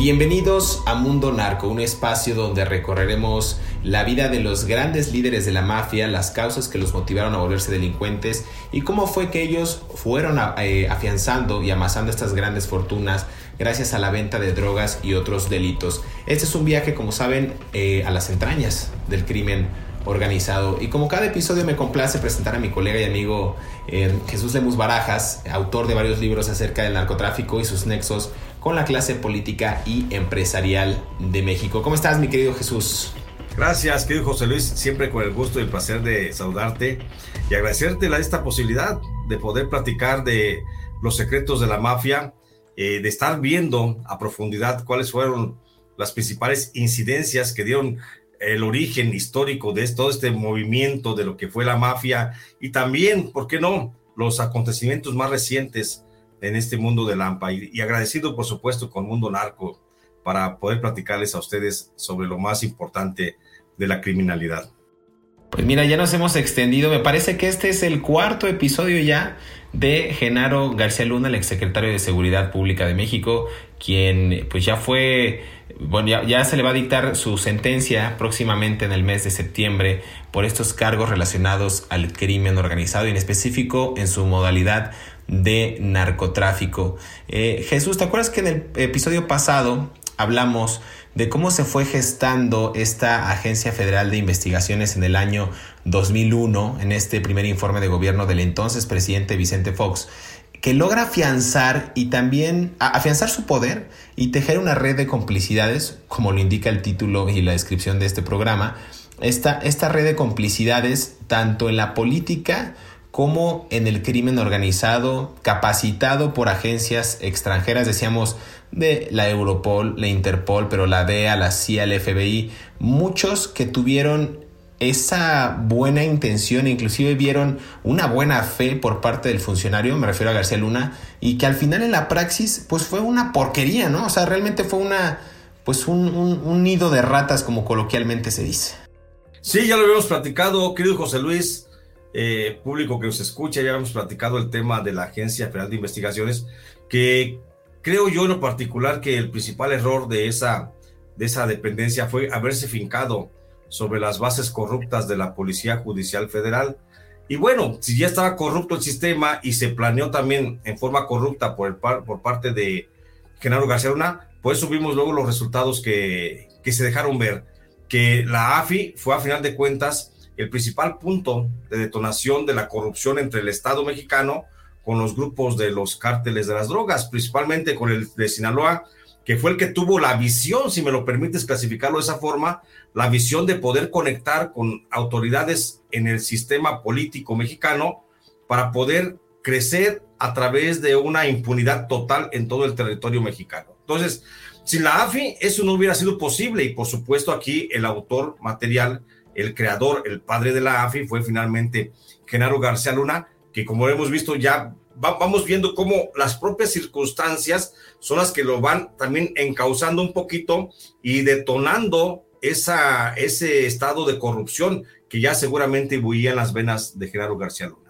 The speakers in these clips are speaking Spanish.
Bienvenidos a Mundo Narco, un espacio donde recorreremos la vida de los grandes líderes de la mafia, las causas que los motivaron a volverse delincuentes y cómo fue que ellos fueron eh, afianzando y amasando estas grandes fortunas gracias a la venta de drogas y otros delitos. Este es un viaje, como saben, eh, a las entrañas del crimen organizado. Y como cada episodio me complace presentar a mi colega y amigo eh, Jesús Lemus Barajas, autor de varios libros acerca del narcotráfico y sus nexos con la clase política y empresarial de México. ¿Cómo estás, mi querido Jesús? Gracias, querido José Luis, siempre con el gusto y el placer de saludarte y agradecerte esta posibilidad de poder platicar de los secretos de la mafia, eh, de estar viendo a profundidad cuáles fueron las principales incidencias que dieron el origen histórico de todo este movimiento de lo que fue la mafia y también, ¿por qué no?, los acontecimientos más recientes en este mundo de Lampa y, agradecido por supuesto con Mundo Narco para poder platicarles a ustedes sobre lo más importante de la criminalidad. Pues mira, ya nos hemos extendido, me parece que este es el cuarto episodio ya de Genaro García Luna, el exsecretario de Seguridad Pública de México, quien pues ya fue, bueno, ya, ya, se le va a dictar su sentencia próximamente en el mes de septiembre por estos cargos relacionados al crimen organizado y en específico en su modalidad de narcotráfico. Eh, Jesús, ¿te acuerdas que en el episodio pasado hablamos de cómo se fue gestando esta Agencia Federal de Investigaciones en el año 2001, en este primer informe de gobierno del entonces presidente Vicente Fox, que logra afianzar y también afianzar su poder y tejer una red de complicidades, como lo indica el título y la descripción de este programa, esta, esta red de complicidades tanto en la política como en el crimen organizado, capacitado por agencias extranjeras, decíamos, de la Europol, la Interpol, pero la DEA, la CIA, el FBI, muchos que tuvieron esa buena intención, inclusive vieron una buena fe por parte del funcionario, me refiero a García Luna, y que al final en la praxis, pues fue una porquería, ¿no? O sea, realmente fue una, pues un, un nido de ratas, como coloquialmente se dice. Sí, ya lo habíamos platicado, querido José Luis. Eh, público que nos escucha, ya hemos platicado el tema de la Agencia Federal de Investigaciones, que creo yo en lo particular que el principal error de esa, de esa dependencia fue haberse fincado sobre las bases corruptas de la Policía Judicial Federal. Y bueno, si ya estaba corrupto el sistema y se planeó también en forma corrupta por, el por parte de Genaro García Luna, pues subimos luego los resultados que, que se dejaron ver, que la AFI fue a final de cuentas el principal punto de detonación de la corrupción entre el Estado mexicano con los grupos de los cárteles de las drogas, principalmente con el de Sinaloa, que fue el que tuvo la visión, si me lo permites clasificarlo de esa forma, la visión de poder conectar con autoridades en el sistema político mexicano para poder crecer a través de una impunidad total en todo el territorio mexicano. Entonces, sin la AFI, eso no hubiera sido posible y por supuesto aquí el autor material el creador, el padre de la AFI, fue finalmente Genaro García Luna, que como hemos visto ya vamos viendo cómo las propias circunstancias son las que lo van también encauzando un poquito y detonando esa, ese estado de corrupción que ya seguramente imbuía en las venas de Genaro García Luna.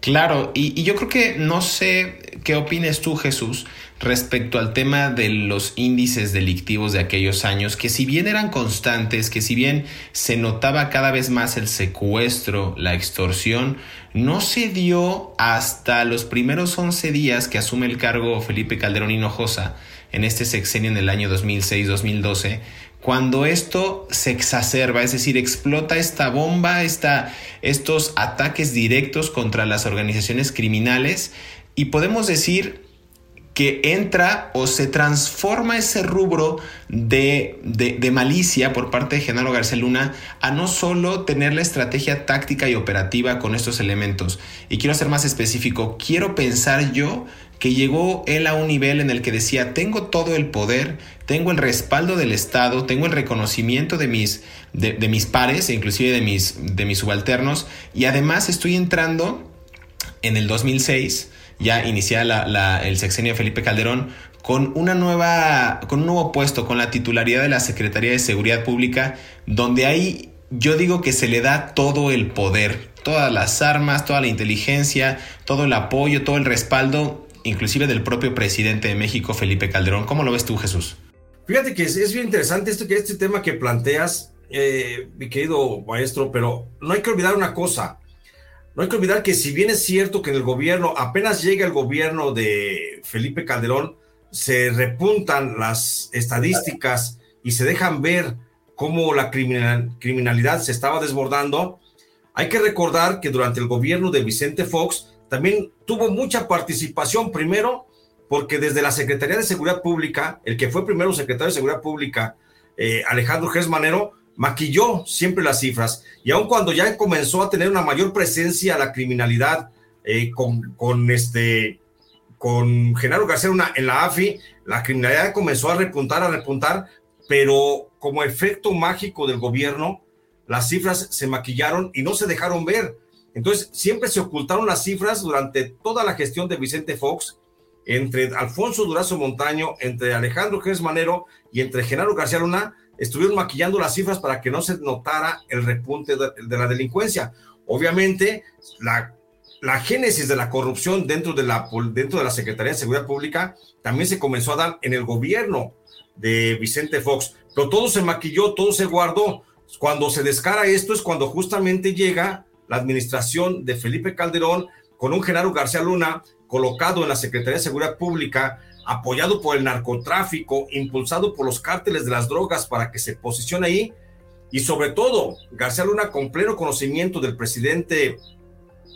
Claro, y, yo creo que no sé qué opines tú, Jesús, respecto al tema de los índices delictivos de aquellos años, que si bien eran constantes, que si bien se notaba cada vez más el secuestro, la extorsión, no se dio hasta los primeros 11 días que asume el cargo Felipe Calderón Hinojosa en este sexenio en el año 2006-2012, cuando esto se exacerba, es decir, explota esta bomba, esta, estos ataques directos contra las organizaciones criminales. Y podemos decir que entra o se transforma ese rubro de, de, malicia por parte de Genaro García Luna a no solo tener la estrategia táctica y operativa con estos elementos. Y quiero ser más específico, quiero pensar yo que llegó él a un nivel en el que decía, tengo todo el poder, tengo el respaldo del Estado, tengo el reconocimiento de mis, de, mis pares e inclusive de mis, de mis subalternos, y además estoy entrando en el 2006 ya iniciada el sexenio Felipe Calderón, con una nueva, con un nuevo puesto, con la titularidad de la Secretaría de Seguridad Pública, donde ahí yo digo que se le da todo el poder, todas las armas, toda la inteligencia, todo el apoyo, todo el respaldo, inclusive del propio presidente de México, Felipe Calderón. ¿Cómo lo ves tú, Jesús? Fíjate que es, bien interesante este tema que planteas, eh, mi querido maestro, pero no hay que olvidar una cosa. No hay que olvidar que si bien es cierto que en el gobierno, apenas llega el gobierno de Felipe Calderón, se repuntan las estadísticas y se dejan ver cómo la criminalidad se estaba desbordando, hay que recordar que durante el gobierno de Vicente Fox también tuvo mucha participación, primero porque desde la Secretaría de Seguridad Pública, el que fue primero secretario de Seguridad Pública, eh, Alejandro Gersmanero, maquilló siempre las cifras y aun cuando ya comenzó a tener una mayor presencia la criminalidad eh, con, con, este con Genaro García una, en la AFI, la criminalidad comenzó a repuntar, a repuntar, pero como efecto mágico del gobierno, las cifras se maquillaron y no se dejaron ver. Entonces, siempre se ocultaron las cifras durante toda la gestión de Vicente Fox, entre Alfonso Durazo Montaño, entre Alejandro Gers Manero y entre Genaro García Luna, estuvieron maquillando las cifras para que no se notara el repunte de, la delincuencia. Obviamente, la, la, génesis de la corrupción dentro de la, dentro de la Secretaría de Seguridad Pública también se comenzó a dar en el gobierno de Vicente Fox, pero todo se maquilló, todo se guardó. Cuando se descara esto es cuando justamente llega la administración de Felipe Calderón con un Genaro García Luna colocado en la Secretaría de Seguridad Pública apoyado por el narcotráfico, impulsado por los cárteles de las drogas para que se posicione ahí. Y sobre todo, García Luna, con pleno conocimiento del presidente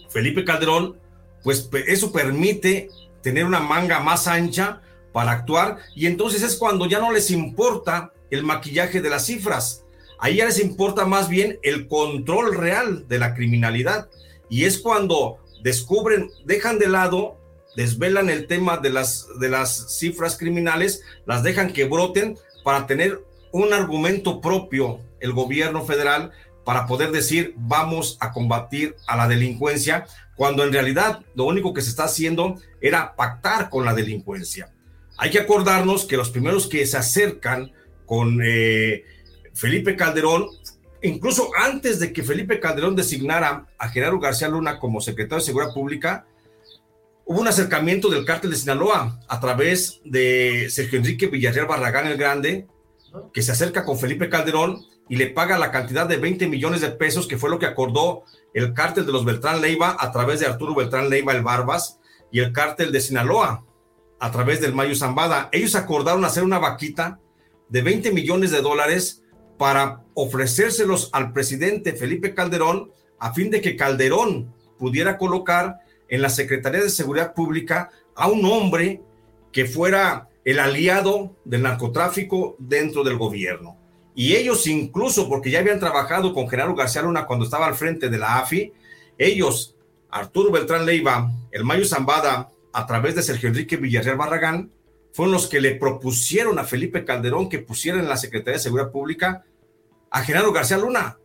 Felipe Calderón, pues eso permite tener una manga más ancha para actuar. Y entonces es cuando ya no les importa el maquillaje de las cifras. Ahí ya les importa más bien el control real de la criminalidad. Y es cuando descubren, dejan de lado desvelan el tema de las, de las cifras criminales, las dejan que broten para tener un argumento propio el gobierno federal para poder decir vamos a combatir a la delincuencia, cuando en realidad lo único que se está haciendo era pactar con la delincuencia. Hay que acordarnos que los primeros que se acercan con eh, Felipe Calderón, incluso antes de que Felipe Calderón designara a Gerardo García Luna como secretario de Seguridad Pública, hubo un acercamiento del cártel de Sinaloa a través de Sergio Enrique Villarreal Barragán el Grande, que se acerca con Felipe Calderón y le paga la cantidad de 20 millones de pesos, que fue lo que acordó el cártel de los Beltrán Leiva a través de Arturo Beltrán Leiva el Barbas y el cártel de Sinaloa a través del Mayo Zambada. Ellos acordaron hacer una vaquita de 20 millones de dólares para ofrecérselos al presidente Felipe Calderón a fin de que Calderón pudiera colocar en la Secretaría de Seguridad Pública a un hombre que fuera el aliado del narcotráfico dentro del gobierno. Y ellos incluso, porque ya habían trabajado con Genaro García Luna cuando estaba al frente de la AFI, ellos, Arturo Beltrán Leiva, el Mayo Zambada, a través de Sergio Enrique Villarreal Barragán, fueron los que le propusieron a Felipe Calderón que pusiera en la Secretaría de Seguridad Pública a Genaro García Luna.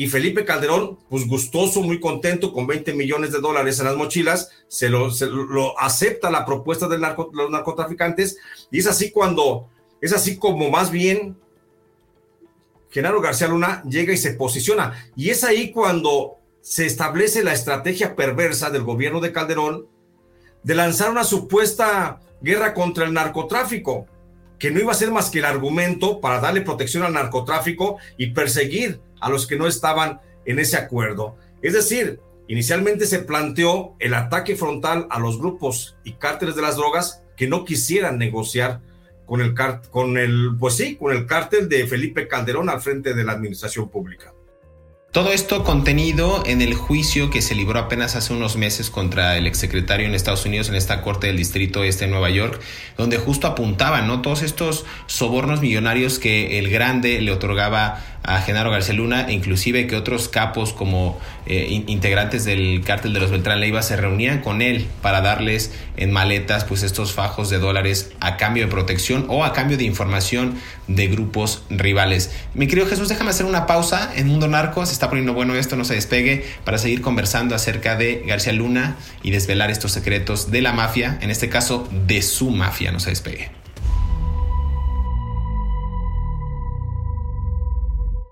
Y Felipe Calderón, pues gustoso, muy contento, con 20 millones de dólares en las mochilas, se lo, acepta la propuesta de los narcotraficantes. Y es así cuando, es así como más bien Genaro García Luna llega y se posiciona. Y es ahí cuando se establece la estrategia perversa del gobierno de Calderón de lanzar una supuesta guerra contra el narcotráfico, que no iba a ser más que el argumento para darle protección al narcotráfico y perseguir a los que no estaban en ese acuerdo. Es decir, inicialmente se planteó el ataque frontal a los grupos y cárteles de las drogas que no quisieran negociar con el, con el, pues sí, con el cártel de Felipe Calderón al frente de la administración pública. Todo esto contenido en el juicio que se libró apenas hace unos meses contra el exsecretario en Estados Unidos en esta corte del distrito este de Nueva York, donde justo apuntaban, ¿no? Todos estos sobornos millonarios que el grande le otorgaba a Genaro García Luna inclusive que otros capos como eh, integrantes del cártel de los Beltrán Leiva se reunían con él para darles en maletas pues estos fajos de dólares a cambio de protección o a cambio de información de grupos rivales. Mi querido Jesús, déjame hacer una pausa en Mundo Narco, se está poniendo bueno esto, no se despegue, para seguir conversando acerca de García Luna y desvelar estos secretos de la mafia, en este caso de su mafia, no se despegue.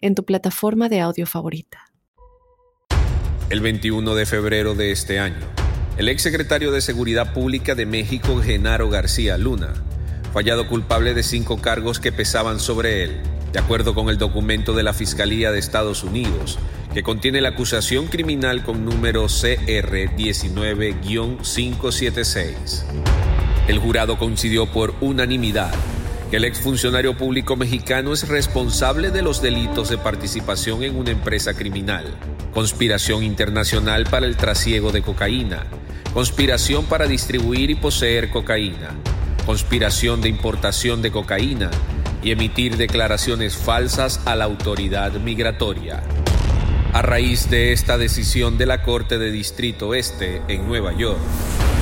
en tu plataforma de audio favorita. El 21 de febrero de este año, el exsecretario de Seguridad Pública de México, Genaro García Luna, fallado culpable de cinco cargos que pesaban sobre él, de acuerdo con el documento de la Fiscalía de Estados Unidos, que contiene la acusación criminal con número CR19-576. El jurado coincidió por unanimidad que el exfuncionario público mexicano es responsable de los delitos de participación en una empresa criminal, conspiración internacional para el trasiego de cocaína, conspiración para distribuir y poseer cocaína, conspiración de importación de cocaína y emitir declaraciones falsas a la autoridad migratoria. A raíz de esta decisión de la Corte de Distrito Este en Nueva York,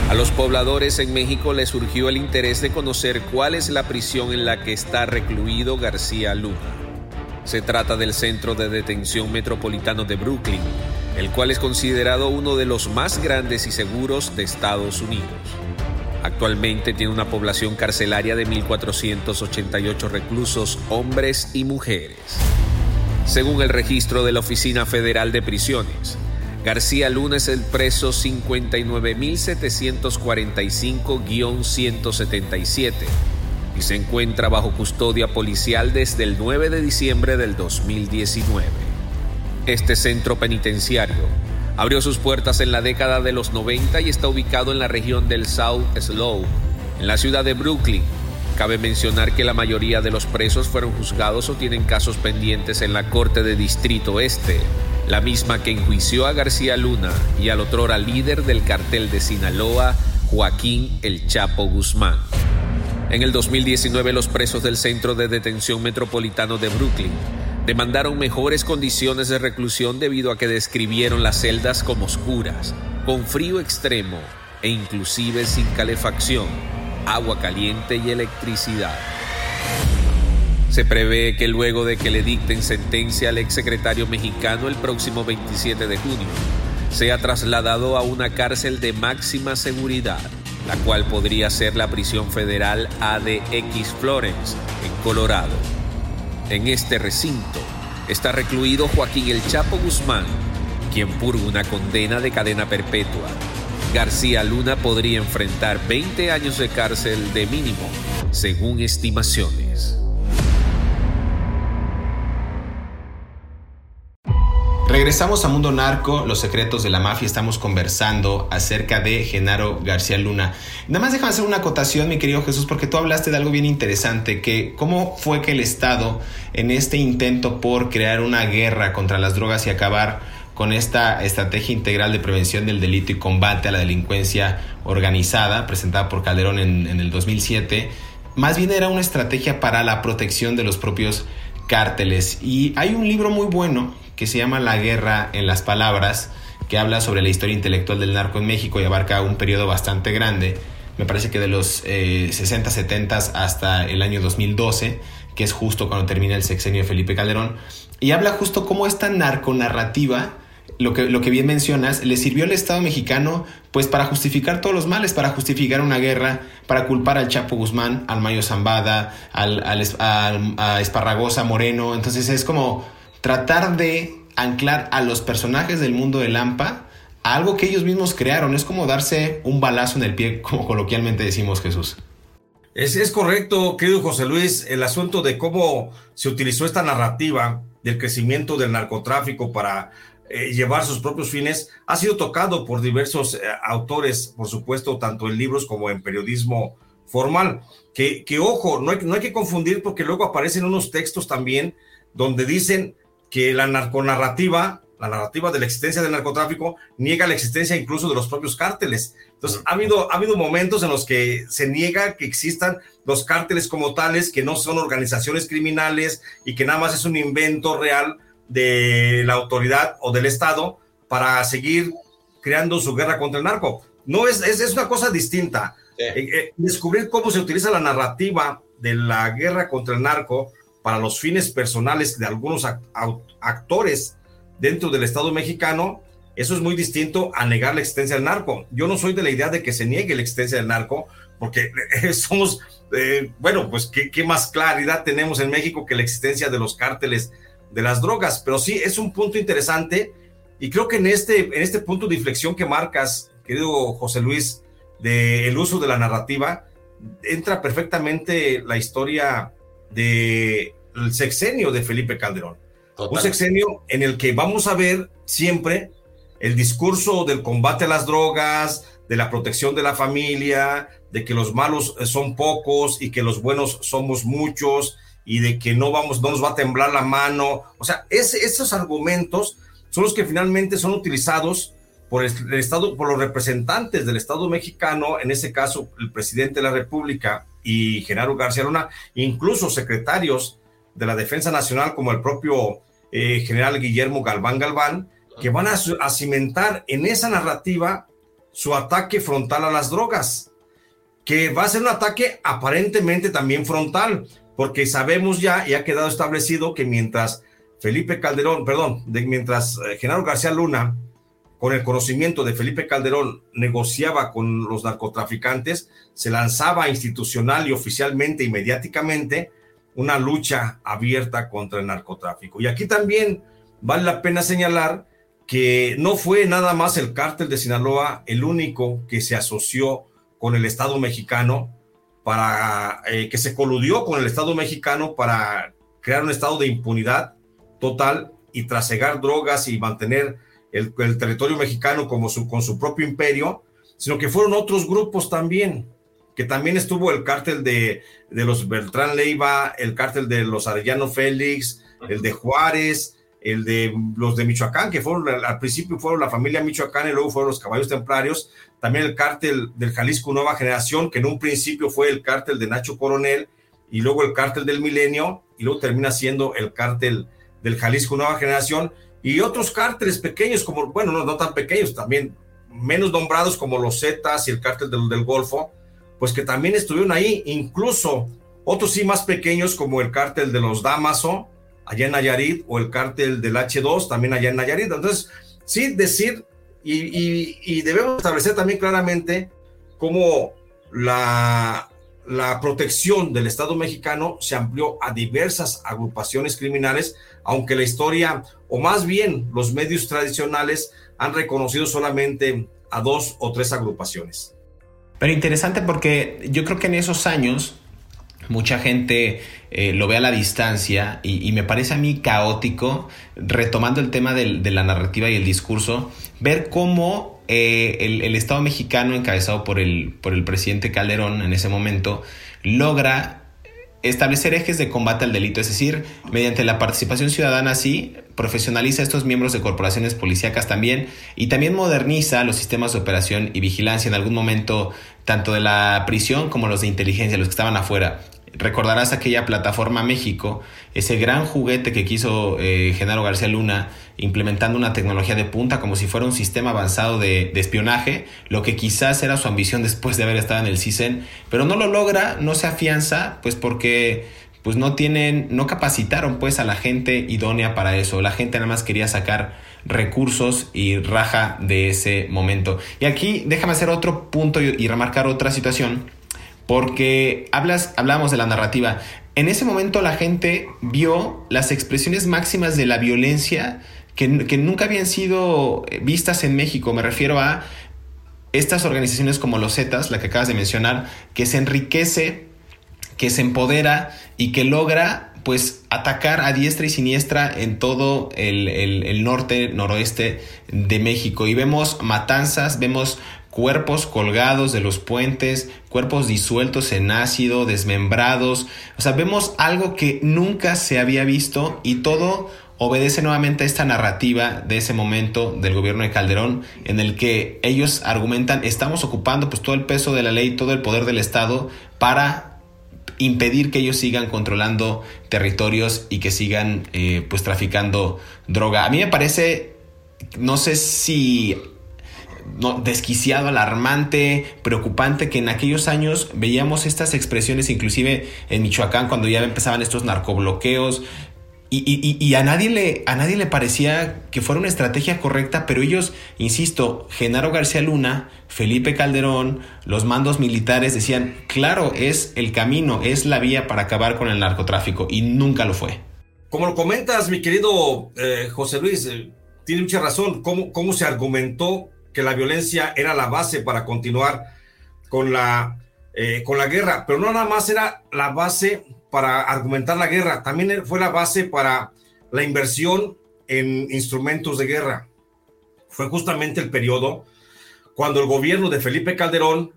a los pobladores en México les surgió el interés de conocer cuál es la prisión en la que está recluido García Luna. Se trata del Centro de Detención Metropolitano de Brooklyn, el cual es considerado uno de los más grandes y seguros de Estados Unidos. Actualmente tiene una población carcelaria de 1.488 reclusos hombres y mujeres. Según el registro de la Oficina Federal de Prisiones, García Luna es el preso 59.745-177 y se encuentra bajo custodia policial desde el 9 de diciembre del 2019. Este centro penitenciario abrió sus puertas en la década de los 90 y está ubicado en la región del South Slope, en la ciudad de Brooklyn. Cabe mencionar que la mayoría de los presos fueron juzgados o tienen casos pendientes en la Corte de Distrito Este, la misma que enjuició a García Luna y al otrora líder del cartel de Sinaloa, Joaquín El Chapo Guzmán. En el 2019 los presos del Centro de Detención Metropolitano de Brooklyn demandaron mejores condiciones de reclusión debido a que describieron las celdas como oscuras, con frío extremo e inclusive sin calefacción, agua caliente y electricidad. Se prevé que luego de que le dicten sentencia al exsecretario mexicano el próximo 27 de junio, sea trasladado a una cárcel de máxima seguridad, la cual podría ser la prisión federal ADX Florence, en Colorado. En este recinto está recluido Joaquín El Chapo Guzmán, quien purga una condena de cadena perpetua. García Luna podría enfrentar 20 años de cárcel de mínimo, según estimaciones. Regresamos a Mundo Narco, los secretos de la mafia. Estamos conversando acerca de Genaro García Luna. Nada más déjame hacer una acotación, mi querido Jesús, porque tú hablaste de algo bien interesante, que cómo fue que el Estado, en este intento por crear una guerra contra las drogas y acabar con esta estrategia integral de prevención del delito y combate a la delincuencia organizada, presentada por Calderón en, en el 2007, más bien era una estrategia para la protección de los propios cárteles. Y hay un libro muy bueno que se llama La guerra en las palabras, que habla sobre la historia intelectual del narco en México y abarca un periodo bastante grande. Me parece que de los 60, 70 hasta el año 2012, que es justo cuando termina el sexenio de Felipe Calderón. Y habla justo cómo esta narconarrativa lo que, lo que bien mencionas, le sirvió al Estado mexicano pues para justificar todos los males, para justificar una guerra, para culpar al Chapo Guzmán, al Mayo Zambada, al, a Esparragosa Moreno. Entonces es como tratar de anclar a los personajes del mundo de Lampa a algo que ellos mismos crearon. Es como darse un balazo en el pie, como coloquialmente decimos Jesús. Es, es correcto, querido José Luis, el asunto de cómo se utilizó esta narrativa del crecimiento del narcotráfico para eh, llevar sus propios fines, ha sido tocado por diversos eh, autores, por supuesto, tanto en libros como en periodismo formal. Que, que ojo, no hay, no hay que confundir porque luego aparecen unos textos también donde dicen que la narconarrativa, la narrativa de la existencia del narcotráfico, niega la existencia incluso de los propios cárteles. Entonces, ha habido, ha habido momentos en los que se niega que existan los cárteles como tales, que no son organizaciones criminales y que nada más es un invento real de la autoridad o del Estado para seguir creando su guerra contra el narco. No es, es, una cosa distinta. Eh, eh, descubrir cómo se utiliza la narrativa de la guerra contra el narco para los fines personales de algunos actores dentro del Estado mexicano, eso es muy distinto a negar la existencia del narco. Yo no soy de la idea de que se niegue la existencia del narco, porque somos, eh, bueno, pues ¿qué, ¿qué, más claridad tenemos en México que la existencia de los cárteles de las drogas, pero sí es un punto interesante y creo que en este, en este punto de inflexión que marcas, querido José Luis, del uso de la narrativa, entra perfectamente la historia del sexenio de Felipe Calderón. Un sexenio en el que vamos a ver siempre el discurso del combate a las drogas, de la protección de la familia, de que los malos son pocos y que los buenos somos muchos, y de que no vamos, no nos va a temblar la mano. O sea, esos argumentos son los que finalmente son utilizados por el, Estado, por los representantes del Estado mexicano, en ese caso el presidente de la República y Genaro García Luna, incluso secretarios de la Defensa Nacional como el propio eh, general Guillermo Galván Galván, que van a, a cimentar en esa narrativa su ataque frontal a las drogas, que va a ser un ataque aparentemente también frontal, porque sabemos ya y ha quedado establecido que mientras Felipe Calderón, perdón, de, mientras eh, Genaro García Luna, con el conocimiento de Felipe Calderón, negociaba con los narcotraficantes, se lanzaba institucional y oficialmente y mediáticamente una lucha abierta contra el narcotráfico. Y aquí también vale la pena señalar que no fue nada más el cártel de Sinaloa el único que se asoció con el Estado mexicano para eh, que se coludió con el Estado mexicano para crear un estado de impunidad total y trasegar drogas y mantener el, territorio mexicano como con su propio imperio, sino que fueron otros grupos también, que también estuvo el cártel de, de los Beltrán Leiva, el cártel de los Arellano Félix, el de Juárez, el de los de Michoacán, que fueron al principio fueron la familia Michoacán y luego fueron los caballos templarios, también el cártel del Jalisco Nueva Generación, que en un principio fue el cártel de Nacho Coronel y luego el cártel del Milenio y luego termina siendo el cártel del Jalisco Nueva Generación y otros cárteles pequeños como, bueno, no, no tan pequeños, también menos nombrados como los Zetas y el cártel del, del Golfo, pues que también estuvieron ahí, incluso otros sí más pequeños como el cártel de los Damaso, allá en Nayarit, o el cártel del H2, también allá en Nayarit. Entonces, sí decir, y, debemos establecer también claramente cómo la, la protección del Estado mexicano se amplió a diversas agrupaciones criminales, aunque la historia, o más bien los medios tradicionales, han reconocido solamente a dos o tres agrupaciones. Pero interesante porque yo creo que en esos años mucha gente eh, lo ve a la distancia y, me parece a mí caótico, retomando el tema de la narrativa y el discurso, ver cómo eh, el, Estado mexicano, encabezado por el, por el presidente Calderón en ese momento, logra establecer ejes de combate al delito, es decir, mediante la participación ciudadana, sí, profesionaliza a estos miembros de corporaciones policíacas también y también moderniza los sistemas de operación y vigilancia en algún momento, tanto de la prisión como los de inteligencia, los que estaban afuera. Recordarás aquella plataforma México, ese gran juguete que quiso eh, Genaro García Luna, implementando una tecnología de punta como si fuera un sistema avanzado de, espionaje, lo que quizás era su ambición después de haber estado en el CISEN, pero no lo logra, no se afianza, pues porque pues no tienen, no capacitaron pues a la gente idónea para eso. La gente nada más quería sacar recursos y raja de ese momento. Y aquí déjame hacer otro punto y, remarcar otra situación, porque hablas, hablamos de la narrativa. En ese momento la gente vio las expresiones máximas de la violencia que, que nunca habían sido vistas en México. Me refiero a estas organizaciones como los Zetas, la que acabas de mencionar, que se enriquece, que se empodera y que logra pues atacar a diestra y siniestra en todo el, norte, noroeste de México. Y vemos matanzas, vemos cuerpos colgados de los puentes, cuerpos disueltos en ácido, desmembrados. O sea, vemos algo que nunca se había visto y todo obedece nuevamente a esta narrativa de ese momento del gobierno de Calderón en el que ellos argumentan estamos ocupando pues todo el peso de la ley, todo el poder del Estado para impedir que ellos sigan controlando territorios y que sigan eh, pues traficando droga. A mí me parece, no sé si no, desquiciado, alarmante, preocupante que en aquellos años veíamos estas expresiones, inclusive en Michoacán, cuando ya empezaban estos narcobloqueos, y, a, nadie le, a nadie le parecía que fuera una estrategia correcta, pero ellos, insisto, Genaro García Luna, Felipe Calderón, los mandos militares decían, claro, es el camino, es la vía para acabar con el narcotráfico, y nunca lo fue. Como lo comentas, mi querido eh, José Luis, eh, tiene mucha razón, ¿Cómo, cómo se argumentó que la violencia era la base para continuar con la, eh, con la guerra, pero no nada más era la base para argumentar la guerra, también fue la base para la inversión en instrumentos de guerra. Fue justamente el periodo cuando el gobierno de Felipe Calderón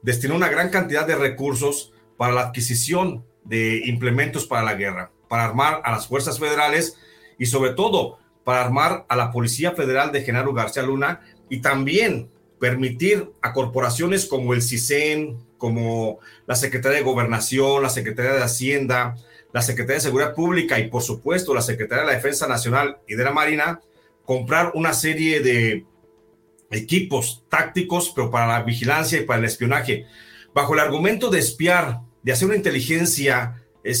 destinó una gran cantidad de recursos para la adquisición de implementos para la guerra, para armar a las fuerzas federales y sobre todo para armar a la Policía Federal de Genaro García Luna y también permitir a corporaciones como el CISEN, como la Secretaría de Gobernación, la Secretaría de Hacienda, la Secretaría de Seguridad Pública y por supuesto la Secretaría de la Defensa Nacional y de la Marina, comprar una serie de equipos tácticos, pero para la vigilancia y para el espionaje, bajo el argumento de espiar, de hacer una inteligencia eh,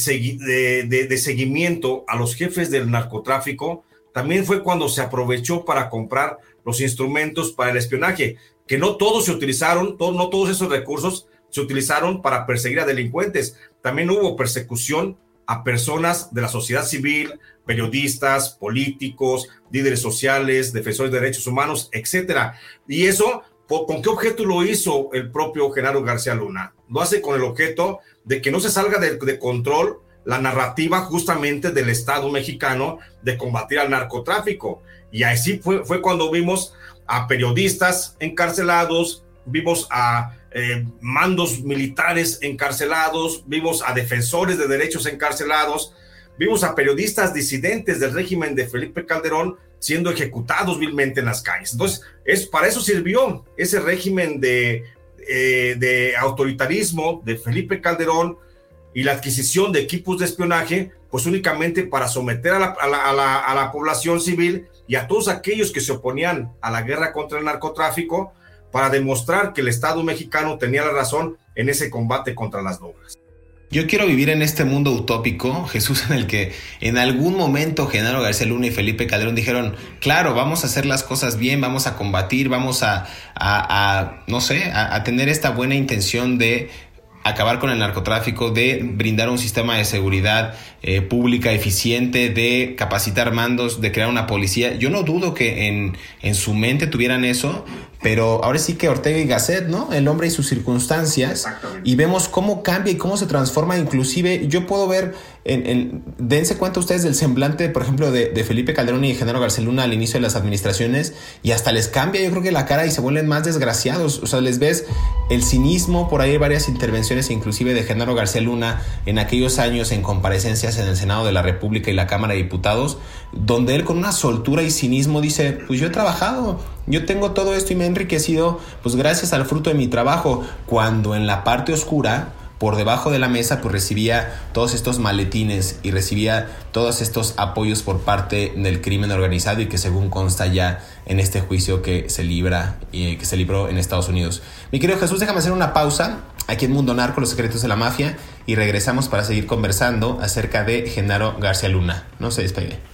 de, de seguimiento a los jefes del narcotráfico, también fue cuando se aprovechó para comprar los instrumentos para el espionaje, que no todos se utilizaron, no todos esos recursos se utilizaron para perseguir a delincuentes. También hubo persecución a personas de la sociedad civil, periodistas, políticos, líderes sociales, defensores de derechos humanos, etcétera. Y eso, ¿con qué objeto lo hizo el propio Genaro García Luna? Lo hace con el objeto de que no se salga de, de control la narrativa justamente del Estado mexicano de combatir al narcotráfico. Y así fue, fue cuando vimos a periodistas encarcelados, vimos a eh, mandos militares encarcelados, vimos a defensores de derechos encarcelados, vimos a periodistas disidentes del régimen de Felipe Calderón siendo ejecutados vilmente en las calles. Entonces, es, para eso sirvió ese régimen de, eh, de autoritarismo de Felipe Calderón y la adquisición de equipos de espionaje, pues únicamente para someter a la, a la, a la población civil y a todos aquellos que se oponían a la guerra contra el narcotráfico, para demostrar que el Estado mexicano tenía la razón en ese combate contra las drogas. Yo quiero vivir en este mundo utópico, Jesús, en el que en algún momento Genaro García Luna y Felipe Calderón dijeron, claro, vamos a hacer las cosas bien, vamos a combatir, vamos a, no sé, a, tener esta buena intención de acabar con el narcotráfico, de brindar un sistema de seguridad eh, pública eficiente, de capacitar mandos, de crear una policía. Yo no dudo que en, en su mente tuvieran eso, pero ahora sí que Ortega y Gasset, ¿no? El hombre y sus circunstancias. Y vemos cómo cambia y cómo se transforma. Inclusive yo puedo ver, en, dense cuenta ustedes del semblante, por ejemplo, de, Felipe Calderón y de Genaro Garceluna al inicio de las administraciones y hasta les cambia yo creo que la cara y se vuelven más desgraciados. O sea, les ves el cinismo, por ahí hay varias intervenciones inclusive de Genaro Garceluna en aquellos años en comparecencias en el Senado de la República y la Cámara de Diputados, donde él con una soltura y cinismo dice, pues yo he trabajado yo tengo todo esto y me he enriquecido pues gracias al fruto de mi trabajo, cuando en la parte oscura por debajo de la mesa pues recibía todos estos maletines y recibía todos estos apoyos por parte del crimen organizado y que según consta ya en este juicio que se libra y eh, que se libró en Estados Unidos. Mi querido Jesús, déjame hacer una pausa aquí en Mundo Narco, los secretos de la mafia y regresamos para seguir conversando acerca de Genaro García Luna. No se despegue.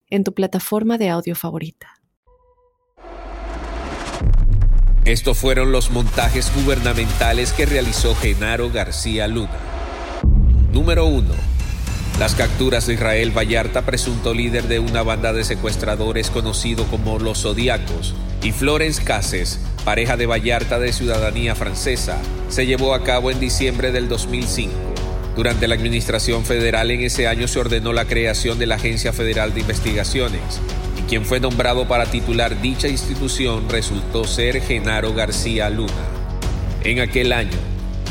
en tu plataforma de audio favorita. Estos fueron los montajes gubernamentales que realizó Genaro García Luna. Número 1. Las capturas de Israel Vallarta, presunto líder de una banda de secuestradores conocido como los Zodíacos, y Florence Cases, pareja de Vallarta de ciudadanía francesa, se llevó a cabo en diciembre del 2005. Durante la administración federal en ese año se ordenó la creación de la Agencia Federal de Investigaciones, y quien fue nombrado para titular dicha institución resultó ser Genaro García Luna. En aquel año,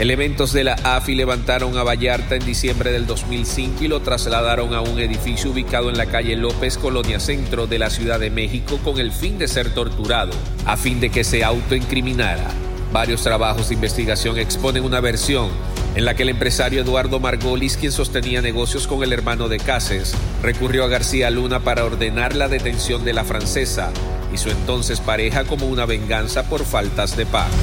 Elementos de la AFI levantaron a Vallarta en diciembre del 2005 y lo trasladaron a un edificio ubicado en la calle López, Colonia Centro de la Ciudad de México, con el fin de ser torturado, a fin de que se autoincriminara. Varios trabajos de investigación exponen una versión en la que el empresario Eduardo Margolis, quien sostenía negocios con el hermano de Cases, recurrió a García Luna para ordenar la detención de la francesa y su entonces pareja como una venganza por faltas de pago.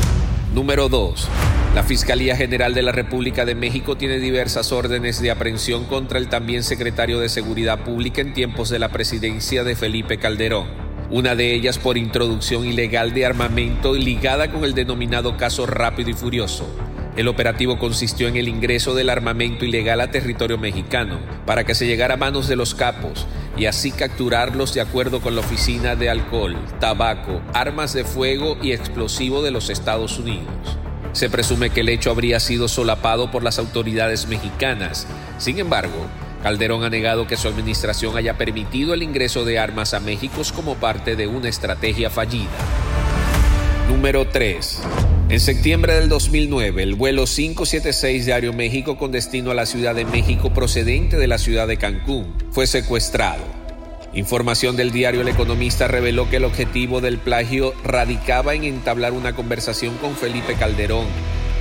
Número 2. La Fiscalía General de la República de México tiene diversas órdenes de aprehensión contra el también secretario de Seguridad Pública en tiempos de la presidencia de Felipe Calderón. Una de ellas por introducción ilegal de armamento ligada con el denominado caso Rápido y Furioso. El operativo consistió en el ingreso del armamento ilegal a territorio mexicano para que se llegara a manos de los capos y así capturarlos de acuerdo con la Oficina de Alcohol, Tabaco, Armas de Fuego y Explosivo de los Estados Unidos. Se presume que el hecho habría sido solapado por las autoridades mexicanas. Sin embargo, Calderón ha negado que su administración haya permitido el ingreso de armas a México como parte de una estrategia fallida. Número 3. En septiembre del 2009, el vuelo 576 de Aeroméxico con destino a la Ciudad de México procedente de la ciudad de Cancún fue secuestrado. Información del diario El Economista reveló que el objetivo del plagio radicaba en entablar una conversación con Felipe Calderón,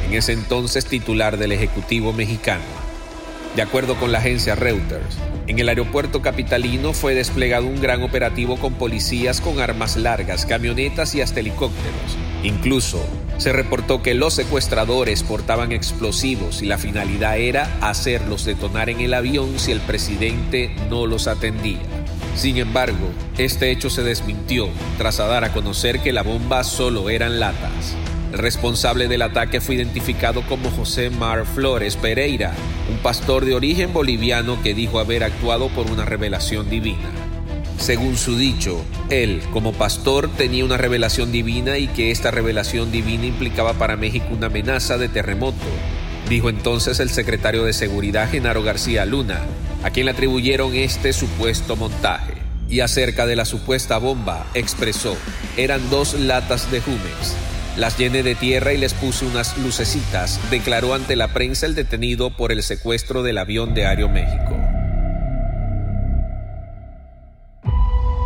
en ese entonces titular del Ejecutivo mexicano. De acuerdo con la agencia Reuters, en el aeropuerto capitalino fue desplegado un gran operativo con policías con armas largas, camionetas y hasta helicópteros. Incluso se reportó que los secuestradores portaban explosivos y la finalidad era hacerlos detonar en el avión si el presidente no los atendía. Sin embargo, este hecho se desmintió tras dar a conocer que la bomba solo eran latas. El responsable del ataque fue identificado como José Mar Flores Pereira, un pastor de origen boliviano que dijo haber actuado por una revelación divina. Según su dicho, él, como pastor, tenía una revelación divina y que esta revelación divina implicaba para México una amenaza de terremoto, dijo entonces el secretario de Seguridad Genaro García Luna, a quien le atribuyeron este supuesto montaje. Y acerca de la supuesta bomba, expresó, eran dos latas de Jumex. Las llené de tierra y les puse unas lucecitas, declaró ante la prensa el detenido por el secuestro del avión de Aeroméxico.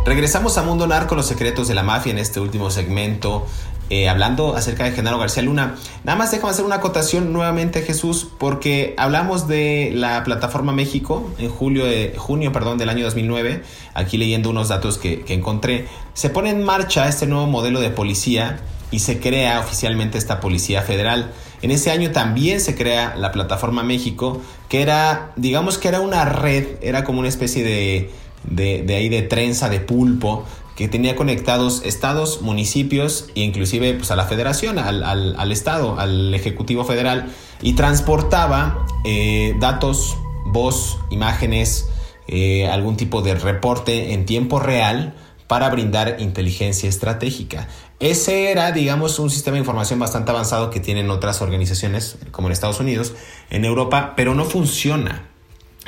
Regresamos a Mundo Narco, los secretos de la mafia en este último segmento. Eh, hablando acerca de Genaro García Luna. Nada más déjame hacer una acotación nuevamente, Jesús, porque hablamos de la plataforma México en julio de, junio perdón, del año 2009. Aquí leyendo unos datos que, que encontré. Se pone en marcha este nuevo modelo de policía y se crea oficialmente esta Policía Federal. En ese año también se crea la plataforma México, que era, digamos que era una red, era como una especie de, de, ahí de trenza, de pulpo, que tenía conectados estados, municipios e inclusive pues, a la federación, al, al, estado, al ejecutivo federal y transportaba eh, datos, voz, imágenes, eh, algún tipo de reporte en tiempo real para brindar inteligencia estratégica. Ese era, digamos, un sistema de información bastante avanzado que tienen otras organizaciones, como en Estados Unidos, en Europa, pero no funciona.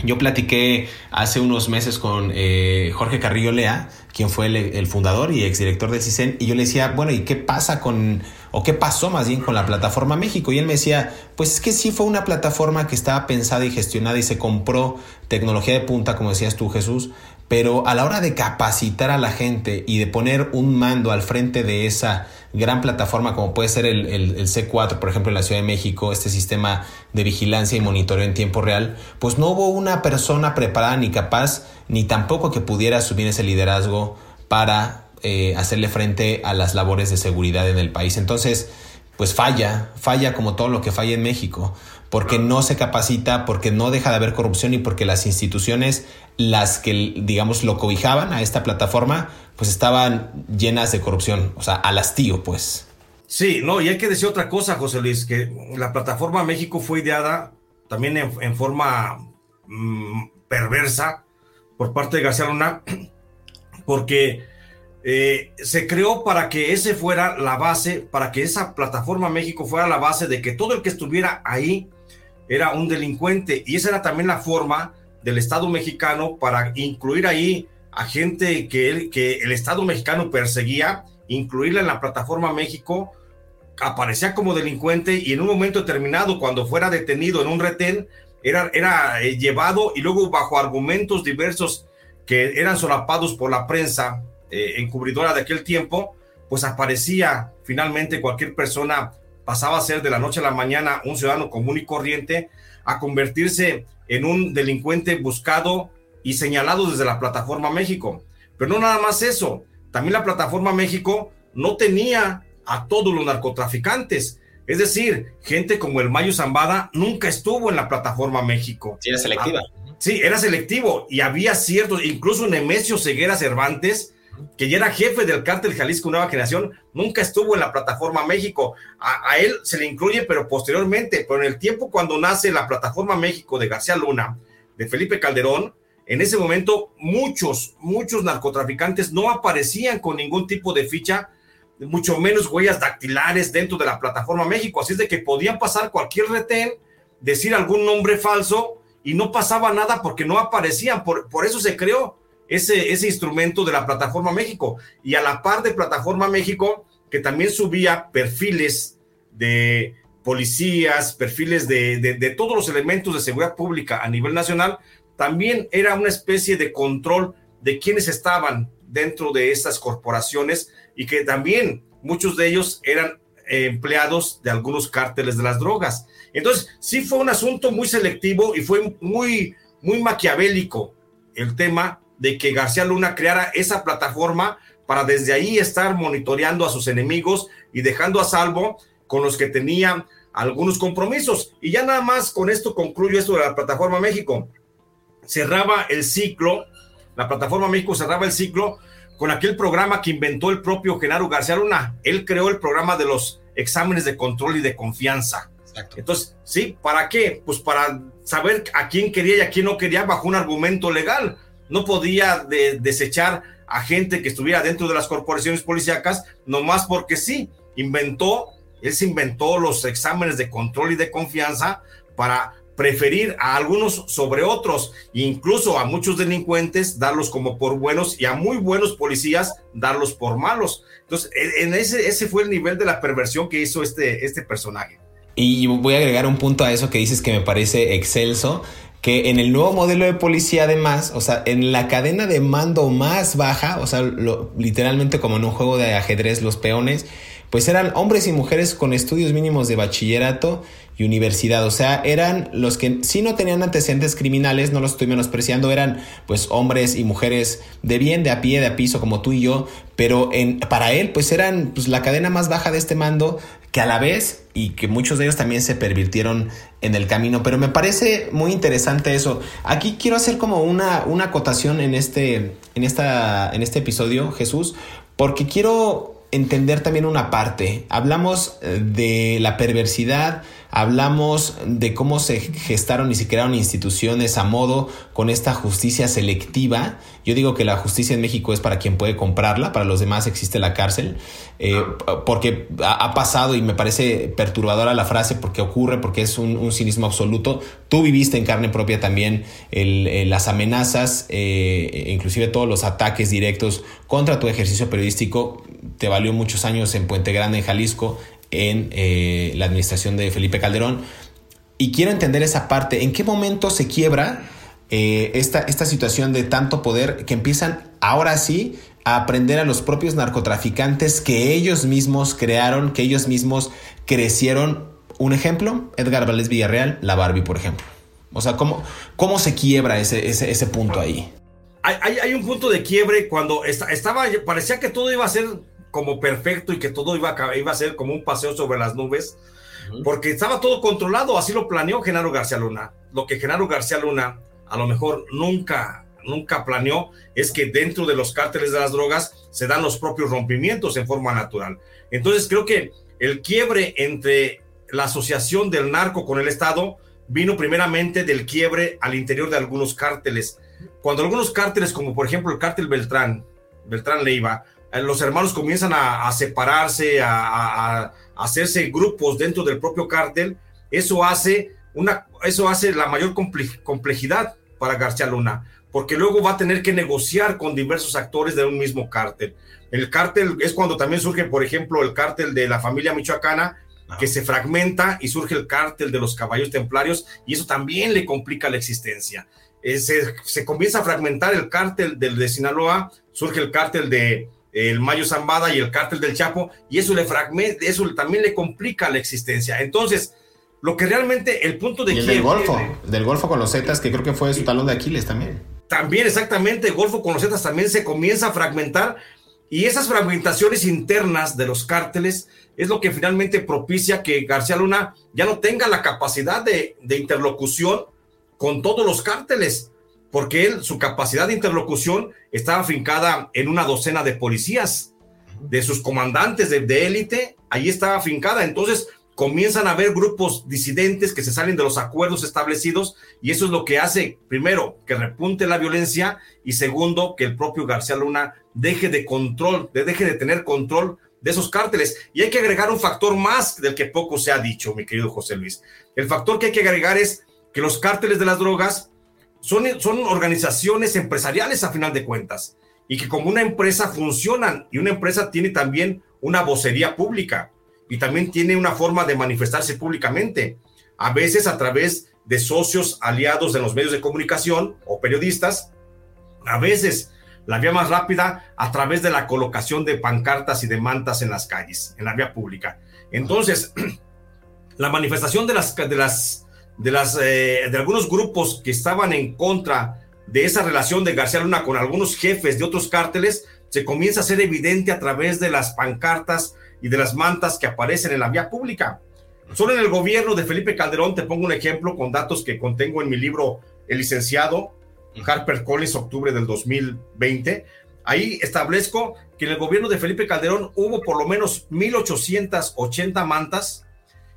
Yo platiqué hace unos meses con eh, Jorge Carrillo Lea, quien fue el, fundador y exdirector del CISEN, y yo le decía, bueno, ¿y qué pasa con, o qué pasó más bien con la plataforma México? Y él me decía, pues es que sí fue una plataforma que estaba pensada y gestionada y se compró tecnología de punta, como decías tú, Jesús, pero a la hora de capacitar a la gente y de poner un mando al frente de esa gran plataforma como puede ser el, C4, por ejemplo, en la Ciudad de México, este sistema de vigilancia y monitoreo en tiempo real, pues no hubo una persona preparada ni capaz, ni tampoco que pudiera asumir ese liderazgo para eh, hacerle frente a las labores de seguridad en el país. Entonces, pues falla, falla como todo lo que falla en México, porque no se capacita, porque no deja de haber corrupción y porque las instituciones, las que, digamos, lo cobijaban a esta plataforma, pues estaban llenas de corrupción, o sea, al hastío, pues. Sí, no, y hay que decir otra cosa, José Luis, que la plataforma México fue ideada también en, forma mm, perversa por parte de García Luna, porque eh, se creó para que ese fuera la base, para que esa plataforma México fuera la base de que todo el que estuviera ahí era un delincuente. Y esa era también la forma del Estado mexicano para incluir ahí a gente que el, que el Estado mexicano perseguía, incluirla en la plataforma México, aparecía como delincuente y en un momento determinado, cuando fuera detenido en un retén, era, era eh, llevado y luego bajo argumentos diversos que eran solapados por la prensa, eh, encubridora de aquel tiempo, pues aparecía finalmente cualquier persona, pasaba a ser de la noche a la mañana un ciudadano común y corriente, a convertirse en un delincuente buscado y señalado desde la plataforma México. Pero no nada más eso, también la plataforma México no tenía a todos los narcotraficantes. Es decir, gente como el Mayo Zambada nunca estuvo en la plataforma México. Sí, era selectiva. Ah, sí, era selectivo y había ciertos, incluso Nemesio Ceguera Cervantes, que ya era jefe del cártel Jalisco Nueva Generación, nunca estuvo en la plataforma México. A, él se le incluye, pero posteriormente, pero en el tiempo cuando nace la plataforma México de García Luna, de Felipe Calderón, en ese momento muchos, muchos narcotraficantes no aparecían con ningún tipo de ficha, mucho menos huellas dactilares dentro de la plataforma México. Así es de que podían pasar cualquier retén, decir algún nombre falso y no pasaba nada porque no aparecían. Por, por eso se creó ese, ese instrumento de la Plataforma México. Y a la par de Plataforma México, que también subía perfiles de policías, perfiles de, de, todos los elementos de seguridad pública a nivel nacional, también era una especie de control de quienes estaban dentro de estas corporaciones y que también muchos de ellos eran empleados de algunos cárteles de las drogas. Entonces, sí fue un asunto muy selectivo y fue muy, muy maquiavélico el tema de que García Luna creara esa plataforma para desde ahí estar monitoreando a sus enemigos y dejando a salvo con los que tenían algunos compromisos. Y ya nada más con esto concluyo esto de la plataforma México. Cerraba el ciclo, la plataforma México cerraba el ciclo con aquel programa que inventó el propio Genaro García Luna. Él creó el programa de los exámenes de control y de confianza. Entonces, ¿sí? ¿Para qué? Pues para saber a quién quería y a quién no quería bajo un argumento legal no podía desechar a gente que estuviera dentro de las corporaciones policíacas, nomás porque sí, inventó, él se inventó los exámenes de control y de confianza para preferir a algunos sobre otros, incluso a muchos delincuentes darlos como por buenos y a muy buenos policías darlos por malos. Entonces, en ese, ese fue el nivel de la perversión que hizo este, este personaje. Y voy a agregar un punto a eso que dices que me parece excelso, que en el nuevo modelo de policía además, o sea, en la cadena de mando más baja, o sea, literalmente como en un juego de ajedrez, los peones, pues eran hombres y mujeres con estudios mínimos de bachillerato y universidad. O sea, eran los que sí no tenían antecedentes criminales, no los estoy menospreciando, eran pues hombres y mujeres de bien, de a pie, de a piso, como tú y yo, pero en, para él pues eran pues, la cadena más baja de este mando que a la vez, y que muchos de ellos también se pervirtieron en el camino, pero me parece muy interesante eso. Aquí quiero hacer como una, una acotación en este, en, esta, en este episodio, Jesús, porque quiero entender también una parte. Hablamos eh, de la perversidad, hablamos de cómo se gestaron y se crearon instituciones a modo con esta justicia selectiva. Yo digo que la justicia en México es para quien puede comprarla, para los demás existe la cárcel, eh, porque ha, pasado y me parece perturbadora la frase porque ocurre, porque es un, cinismo absoluto. Tú viviste en carne propia también las amenazas, eh, inclusive todos los ataques directos contra tu ejercicio periodístico. Te valió muchos años en Puente Grande, en Jalisco, en eh, la administración de Felipe Calderón. Y quiero entender esa parte, ¿en qué momento se quiebra eh, esta, esta situación de tanto poder que empiezan ahora sí a aprender a los propios narcotraficantes que ellos mismos crearon, que ellos mismos crecieron? Un ejemplo, Edgar Valdés Villarreal, la Barbie, por ejemplo. O sea, ¿cómo, cómo se quiebra ese, ese, punto ahí? Hay, hay, un punto de quiebre cuando estaba, parecía que todo iba a ser como perfecto y que todo iba a, iba a ser como un paseo sobre las nubes, porque estaba todo controlado, así lo planeó Genaro García Luna. Lo que Genaro García Luna a lo mejor nunca, nunca planeó es que dentro de los cárteles de las drogas se dan los propios rompimientos en forma natural. Entonces creo que el quiebre entre la asociación del narco con el Estado vino primeramente del quiebre al interior de algunos cárteles. Cuando algunos cárteles, como por ejemplo el cártel Beltrán, Beltrán Leiva, los hermanos comienzan a, separarse, a, hacerse grupos dentro del propio cártel, eso hace, una, eso hace la mayor complejidad para García Luna, porque luego va a tener que negociar con diversos actores de un mismo cártel. El cártel es cuando también surge, por ejemplo, el cártel de la familia michoacana, que se fragmenta y surge el cártel de los caballos templarios, y eso también le complica la existencia. Eh, se, se, comienza a fragmentar el cártel del de Sinaloa, surge el cártel de, el Mayo Zambada y el cártel del Chapo, y eso le fragmenta, eso también le complica la existencia. Entonces, lo que realmente el punto de y del Golfo, del Golfo con los Zetas, que creo que fue su talón de Aquiles también. También, exactamente, el Golfo con los Zetas también se comienza a fragmentar, y esas fragmentaciones internas de los cárteles es lo que finalmente propicia que García Luna ya no tenga la capacidad de, de interlocución con todos los cárteles porque él, su capacidad de interlocución estaba afincada en una docena de policías, de sus comandantes de élite, ahí estaba afincada. Entonces comienzan a haber grupos disidentes que se salen de los acuerdos establecidos y eso es lo que hace, primero, que repunte la violencia y segundo, que el propio García Luna deje de control, deje de tener control de esos cárteles. Y hay que agregar un factor más del que poco se ha dicho, mi querido José Luis. El factor que hay que agregar es que los cárteles de las drogas son, organizaciones empresariales a final de cuentas y que como una empresa funcionan y una empresa tiene también una vocería pública y también tiene una forma de manifestarse públicamente, a veces a través de socios aliados de los medios de comunicación o periodistas, a veces la vía más rápida a través de la colocación de pancartas y de mantas en las calles, en la vía pública. Entonces, la manifestación de las, de las de, las, eh, de algunos grupos que estaban en contra de esa relación de García Luna con algunos jefes de otros cárteles, se comienza a ser evidente a través de las pancartas y de las mantas que aparecen en la vía pública. Solo en el gobierno de Felipe Calderón, te pongo un ejemplo con datos que contengo en mi libro El licenciado, Harper Collins, octubre del 2020. Ahí establezco que en el gobierno de Felipe Calderón hubo por lo menos 1.880 mantas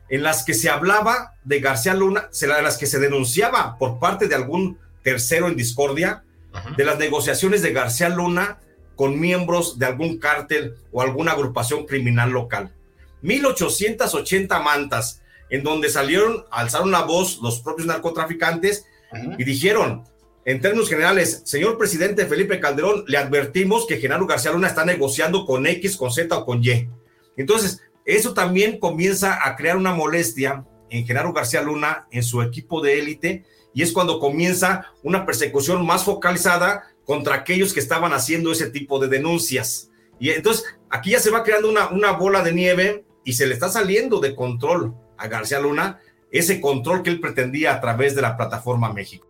en las que se hablaba de García Luna, en las que se denunciaba por parte de algún tercero en discordia de las negociaciones de García Luna con miembros de algún cártel o alguna agrupación criminal local. 1880 mantas en donde salieron, alzaron la voz los propios narcotraficantes y dijeron, en términos generales, señor presidente Felipe Calderón, le advertimos que Genaro García Luna está negociando con X, con Z o con Y. Entonces, eso también comienza a crear una molestia en Genaro García Luna, en su equipo de élite, y es cuando comienza una persecución más focalizada contra aquellos que estaban haciendo ese tipo de denuncias. Y entonces aquí ya se va creando una, una bola de nieve y se le está saliendo de control a García Luna ese control que él pretendía a través de la plataforma México.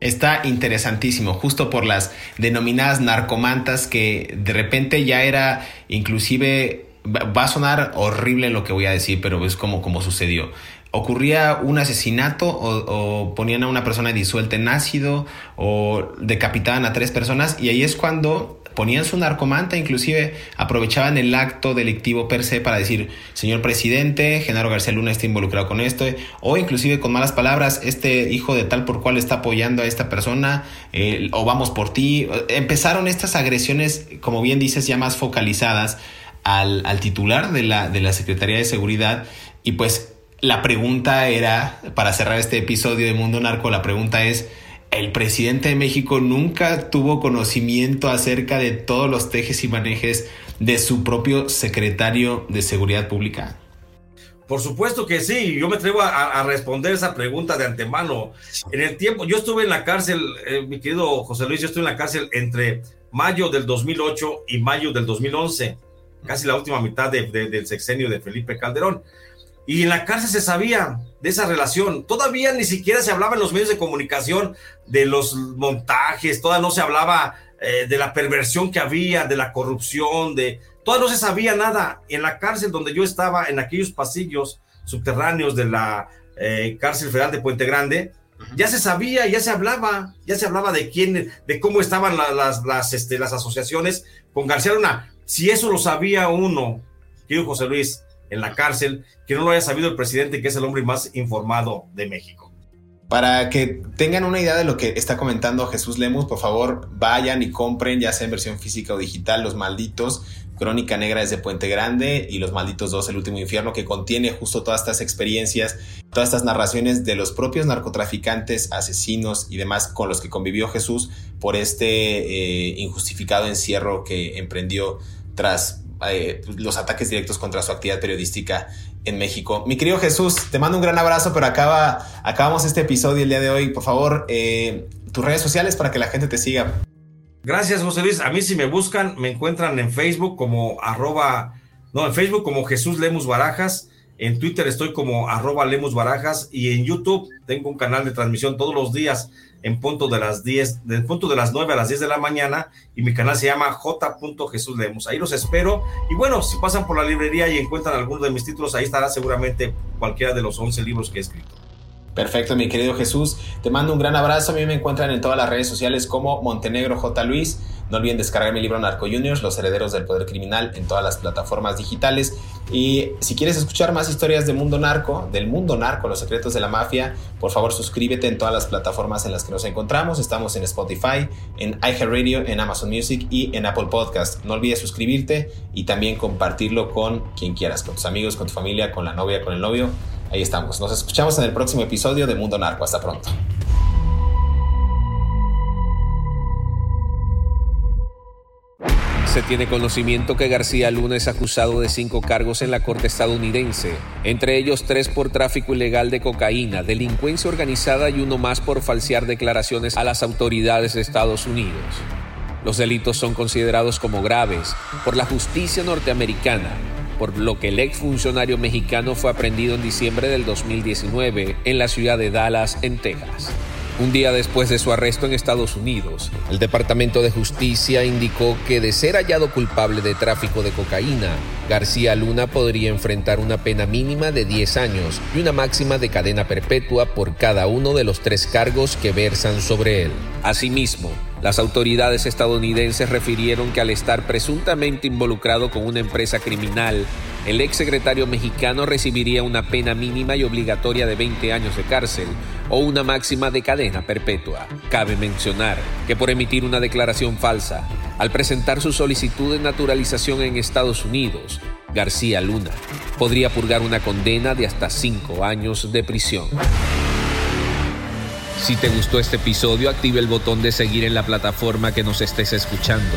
Está interesantísimo, justo por las denominadas narcomantas que de repente ya era inclusive va a sonar horrible lo que voy a decir, pero es como, como sucedió. Ocurría un asesinato o, ponían a una persona disuelta en ácido o decapitaban a tres personas y ahí es cuando ponían su narcomanta, inclusive aprovechaban el acto delictivo per se para decir, señor presidente, Genaro García Luna está involucrado con esto, o inclusive con malas palabras, este hijo de tal por cual está apoyando a esta persona, eh, o vamos por ti. Empezaron estas agresiones, como bien dices, ya más focalizadas al, al titular de la, de la Secretaría de Seguridad y pues la pregunta era, para cerrar este episodio de Mundo Narco, la pregunta es, el presidente de México nunca tuvo conocimiento acerca de todos los tejes y manejes de su propio secretario de Seguridad Pública? Por supuesto que sí, yo me atrevo a, responder esa pregunta de antemano. En el tiempo, yo estuve en la cárcel, eh, mi querido José Luis, yo estuve en la cárcel entre mayo del 2008 y mayo del 2011, casi la última mitad del sexenio de Felipe Calderón. Y en la cárcel se sabía de esa relación. Todavía ni siquiera se hablaba en los medios de comunicación de los montajes, todavía no se hablaba eh, de la perversión que había, de la corrupción, de... Todavía no se sabía nada. En la cárcel donde yo estaba, en aquellos pasillos subterráneos de la eh, cárcel federal de Puente Grande, ya se sabía, ya se hablaba, ya se hablaba de quién, de cómo estaban las, las, este, las asociaciones con García Luna. Si eso lo sabía uno, querido José Luis, en la cárcel, que no lo haya sabido el presidente, que es el hombre más informado de México. Para que tengan una idea de lo que está comentando Jesús Lemus, por favor vayan y compren, ya sea en versión física o digital, Los Malditos, Crónica Negra desde Puente Grande y Los Malditos 2, El Último Infierno, que contiene justo todas estas experiencias, todas estas narraciones de los propios narcotraficantes, asesinos y demás con los que convivió Jesús por este eh, injustificado encierro que emprendió tras eh, los ataques directos contra su actividad periodística en México. Mi querido Jesús, te mando un gran abrazo, pero acaba, acabamos este episodio el día de hoy. Por favor, eh, tus redes sociales para que la gente te siga. Gracias, José Luis. A mí si me buscan, me encuentran en Facebook como arroba, no, en Facebook como Jesús Lemus Barajas. En Twitter estoy como arroba Lemus Barajas y en YouTube tengo un canal de transmisión todos los días en punto de las 10, del punto de las 9 a las 10 de la mañana y mi canal se llama J. Jesús Lemos. Ahí los espero y bueno, si pasan por la librería y encuentran alguno de mis títulos, ahí estará seguramente cualquiera de los 11 libros que he escrito. Perfecto, mi querido Jesús. Te mando un gran abrazo. A mí me encuentran en todas las redes sociales como Montenegro J. Luis. No olviden descargar mi libro Narco Juniors, Los Herederos del Poder Criminal, en todas las plataformas digitales. Y si quieres escuchar más historias del mundo narco, del mundo narco, los secretos de la mafia, por favor suscríbete en todas las plataformas en las que nos encontramos. Estamos en Spotify, en iHeartRadio, en Amazon Music y en Apple Podcast. No olvides suscribirte y también compartirlo con quien quieras, con tus amigos, con tu familia, con la novia, con el novio Ahí estamos. Nos escuchamos en el próximo episodio de Mundo Narco. Hasta pronto. Se tiene conocimiento que García Luna es acusado de cinco cargos en la corte estadounidense, entre ellos tres por tráfico ilegal de cocaína, delincuencia organizada y uno más por falsear declaraciones a las autoridades de Estados Unidos. Los delitos son considerados como graves por la justicia norteamericana por lo que el exfuncionario mexicano fue aprendido en diciembre del 2019 en la ciudad de Dallas, en Texas. Un día después de su arresto en Estados Unidos, el Departamento de Justicia indicó que de ser hallado culpable de tráfico de cocaína, García Luna podría enfrentar una pena mínima de 10 años y una máxima de cadena perpetua por cada uno de los tres cargos que versan sobre él. Asimismo, las autoridades estadounidenses refirieron que al estar presuntamente involucrado con una empresa criminal, el exsecretario mexicano recibiría una pena mínima y obligatoria de 20 años de cárcel o una máxima de cadena perpetua. Cabe mencionar que por emitir una declaración falsa, al presentar su solicitud de naturalización en Estados Unidos, García Luna podría purgar una condena de hasta 5 años de prisión. Si te gustó este episodio, active el botón de seguir en la plataforma que nos estés escuchando,